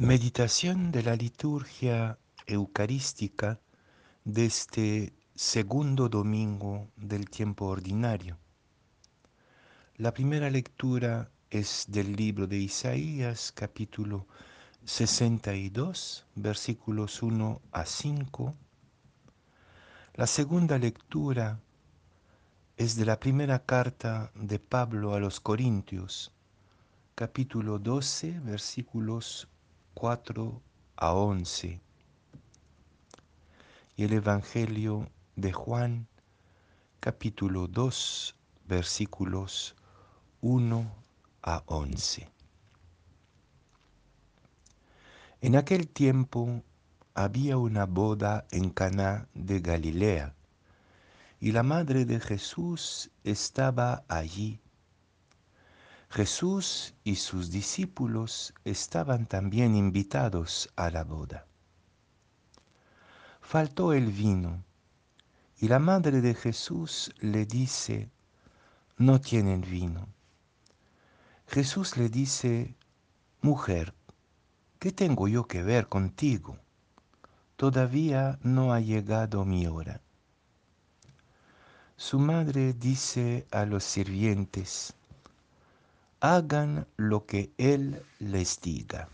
Meditación de la liturgia eucarística de este segundo domingo del tiempo ordinario. La primera lectura es del libro de Isaías, capítulo 62, versículos 1 a 5. La segunda lectura es de la primera carta de Pablo a los Corintios, capítulo 12, versículos 4 a 11. Y el Evangelio de Juan, capítulo 2, versículos 1 a 11. En aquel tiempo había una boda en Caná de Galilea, y la madre de Jesús estaba allí. Jesús y sus discípulos estaban también invitados a la boda. Faltó el vino y la madre de Jesús le dice, no tienen vino. Jesús le dice, mujer, ¿qué tengo yo que ver contigo? Todavía no ha llegado mi hora. Su madre dice a los sirvientes, hagan lo que Él les diga.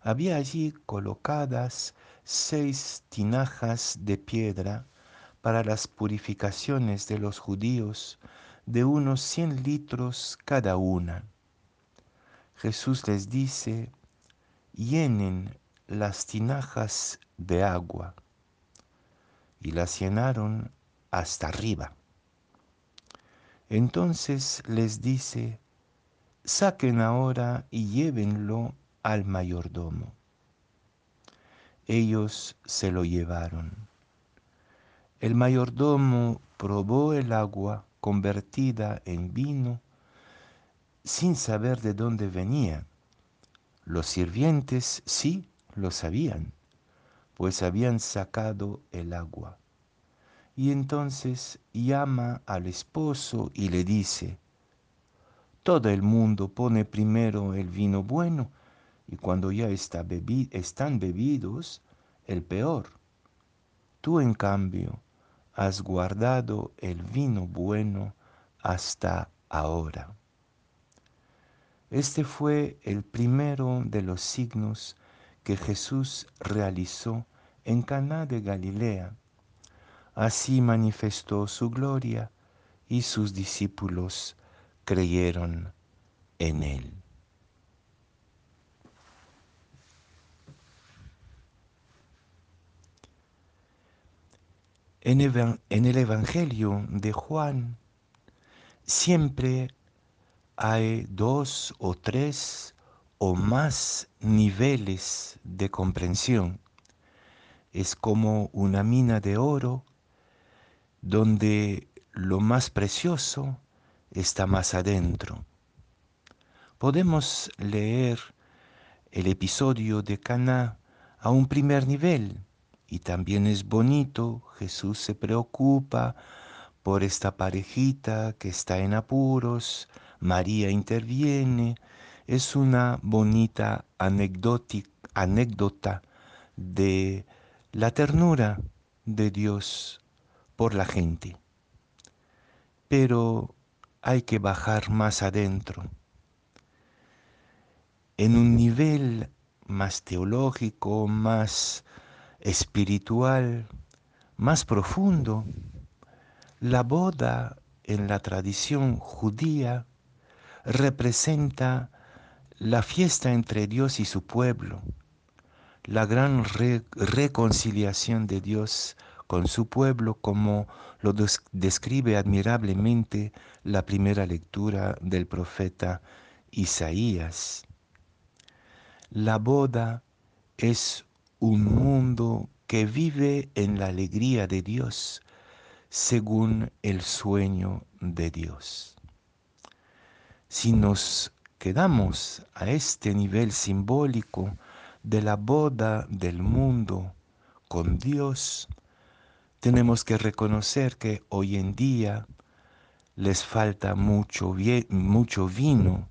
Había allí colocadas seis tinajas de piedra para las purificaciones de los judíos de unos cien litros cada una. Jesús les dice, llenen las tinajas de agua. Y las llenaron hasta arriba. Entonces les dice, saquen ahora y llévenlo al mayordomo. Ellos se lo llevaron. El mayordomo probó el agua convertida en vino sin saber de dónde venía. Los sirvientes sí lo sabían, pues habían sacado el agua. Y entonces llama al esposo y le dice, todo el mundo pone primero el vino bueno y cuando ya está están bebidos, el peor. Tú en cambio has guardado el vino bueno hasta ahora. Este fue el primero de los signos que Jesús realizó en Caná de Galilea Así manifestó su gloria y sus discípulos creyeron en él. En, el Evangelio de Juan siempre hay dos o tres o más niveles de comprensión. Es como una mina de oro donde lo más precioso está más adentro. Podemos leer el episodio de Caná a un primer nivel y también es bonito, Jesús se preocupa por esta parejita que está en apuros, María interviene, es una bonita anécdota de la ternura de Dios por la gente. Pero hay que bajar más adentro. En un nivel más teológico, más espiritual, más profundo, la boda en la tradición judía representa la fiesta entre Dios y su pueblo, la gran reconciliación de Dios con su pueblo como lo describe admirablemente la primera lectura del profeta Isaías. La boda es un mundo que vive en la alegría de Dios según el sueño de Dios. Si nos quedamos a este nivel simbólico de la boda del mundo con Dios, tenemos que reconocer que hoy en día les falta mucho, mucho vino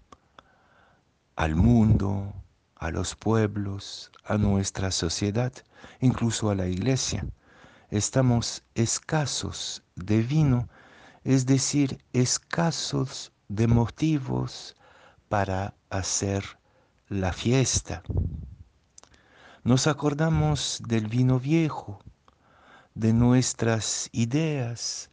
al mundo, a los pueblos, a nuestra sociedad, incluso a la iglesia. Estamos escasos de vino, es decir, escasos de motivos para hacer la fiesta. Nos acordamos del vino viejo, de nuestras ideas,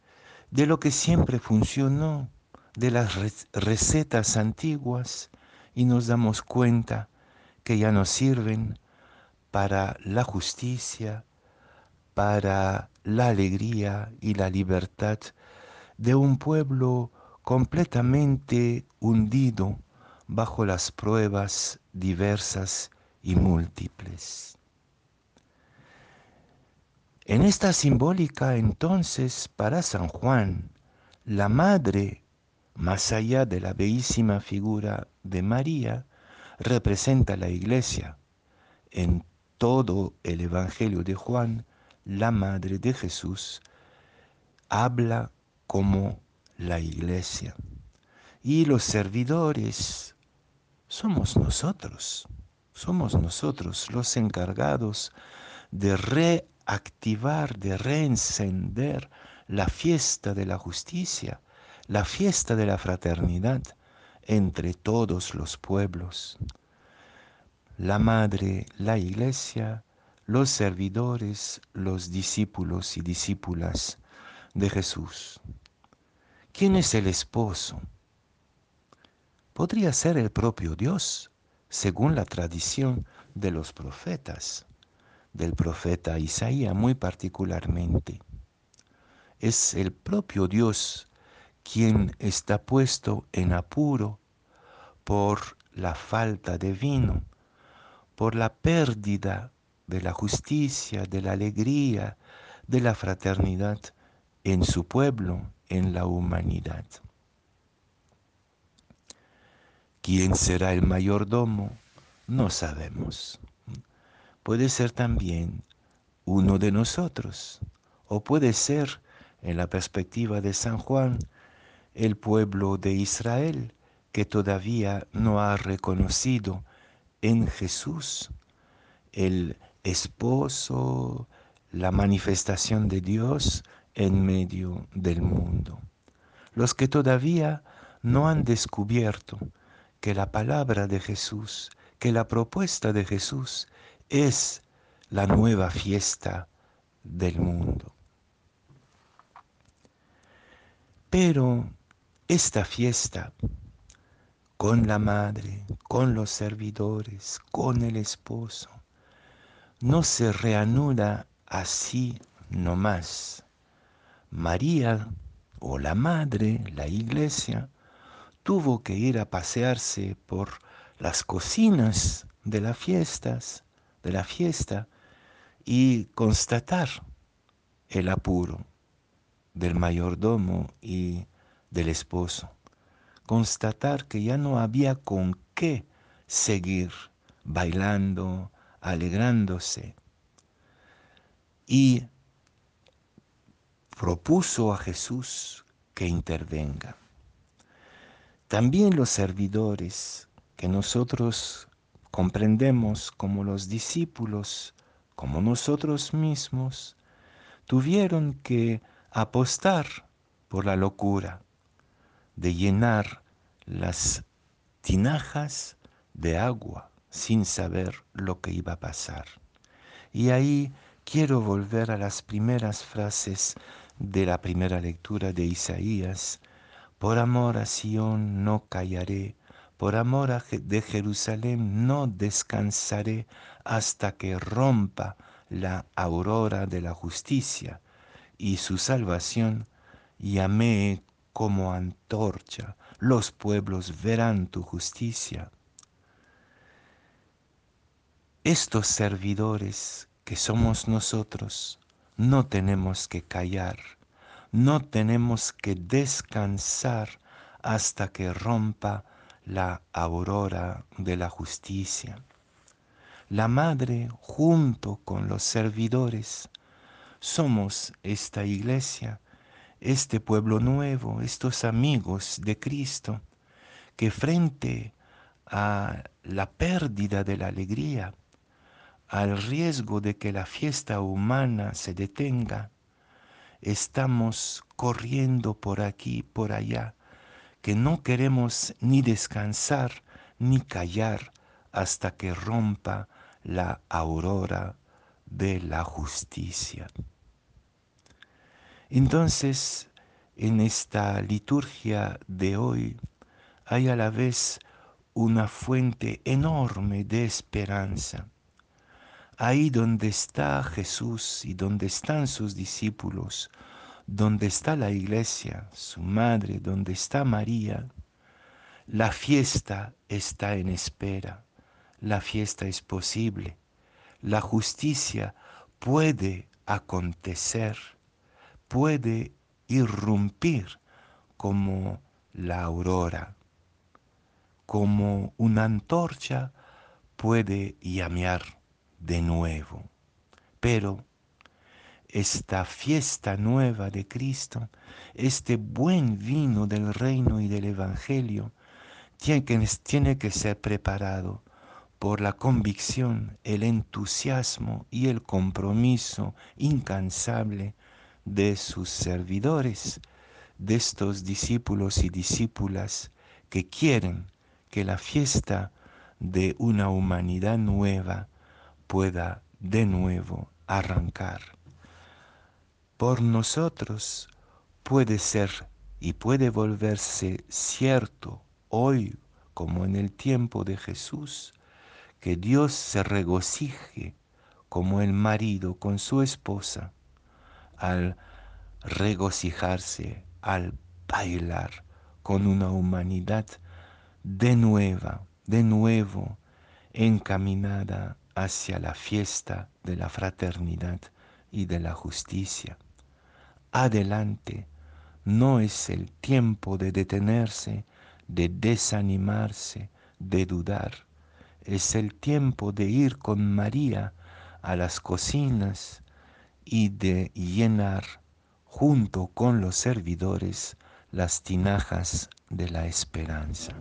de lo que siempre funcionó, de las recetas antiguas y nos damos cuenta que ya no sirven para la justicia, para la alegría y la libertad de un pueblo completamente hundido bajo las pruebas diversas y múltiples. En esta simbólica entonces para San Juan, la madre, más allá de la bellísima figura de María, representa la iglesia. En todo el Evangelio de Juan, la madre de Jesús habla como la iglesia. Y los servidores somos nosotros, somos nosotros los encargados de reactivar, de reencender la fiesta de la justicia, la fiesta de la fraternidad entre todos los pueblos. La madre, la iglesia, los servidores, los discípulos y discípulas de Jesús. ¿Quién es el esposo? Podría ser el propio Dios, según la tradición de los profetas, del profeta Isaías muy particularmente. Es el propio Dios quien está puesto en apuro por la falta de vino, por la pérdida de la justicia, de la alegría, de la fraternidad en su pueblo, en la humanidad. ¿Quién será el mayordomo? No sabemos. Puede ser también uno de nosotros, o puede ser, en la perspectiva de San Juan, el pueblo de Israel que todavía no ha reconocido en Jesús el esposo, la manifestación de Dios en medio del mundo. Los que todavía no han descubierto que la palabra de Jesús, que la propuesta de Jesús es la nueva fiesta del mundo. Pero esta fiesta con la madre, con los servidores, con el esposo, no se reanuda así nomás. María o la madre, la iglesia, tuvo que ir a pasearse por las cocinas de las fiestas, de la fiesta y constatar el apuro del mayordomo y del esposo, constatar que ya no había con qué seguir bailando, alegrándose. Y propuso a Jesús que intervenga. También los servidores que nosotros comprendemos como los discípulos, como nosotros mismos, tuvieron que apostar por la locura de llenar las tinajas de agua sin saber lo que iba a pasar. Y ahí quiero volver a las primeras frases de la primera lectura de Isaías. Por amor a Sión no callaré, por amor de Jerusalén no descansaré hasta que rompa la aurora de la justicia y su salvación llamé como antorcha, los pueblos verán tu justicia. Estos servidores que somos nosotros, no tenemos que callar, no tenemos que descansar hasta que rompa la aurora de la justicia. La madre junto con los servidores somos esta iglesia, este pueblo nuevo, estos amigos de Cristo, que frente a la pérdida de la alegría, al riesgo de que la fiesta humana se detenga, estamos corriendo por aquí, por allá, que no queremos ni descansar ni callar hasta que rompa la aurora de la justicia. Entonces, en esta liturgia de hoy hay a la vez una fuente enorme de esperanza ahí donde está Jesús y donde están sus discípulos, donde está la iglesia, su madre, donde está María, la fiesta está en espera, la fiesta es posible, la justicia puede acontecer, puede irrumpir como la aurora, como una antorcha puede llamear de nuevo. Pero esta fiesta nueva de Cristo, este buen vino del reino y del Evangelio, tiene que, tiene que ser preparado por la convicción, el entusiasmo y el compromiso incansable de sus servidores, de estos discípulos y discípulas que quieren que la fiesta de una humanidad nueva pueda de nuevo arrancar. Por nosotros puede ser y puede volverse cierto hoy como en el tiempo de Jesús, que Dios se regocije como el marido con su esposa al regocijarse, al bailar con una humanidad de nueva, de nuevo encaminada hacia la fiesta de la fraternidad y de la justicia. Adelante, no es el tiempo de detenerse, de desanimarse, de dudar. Es el tiempo de ir con María a las cocinas y de llenar junto con los servidores las tinajas de la esperanza.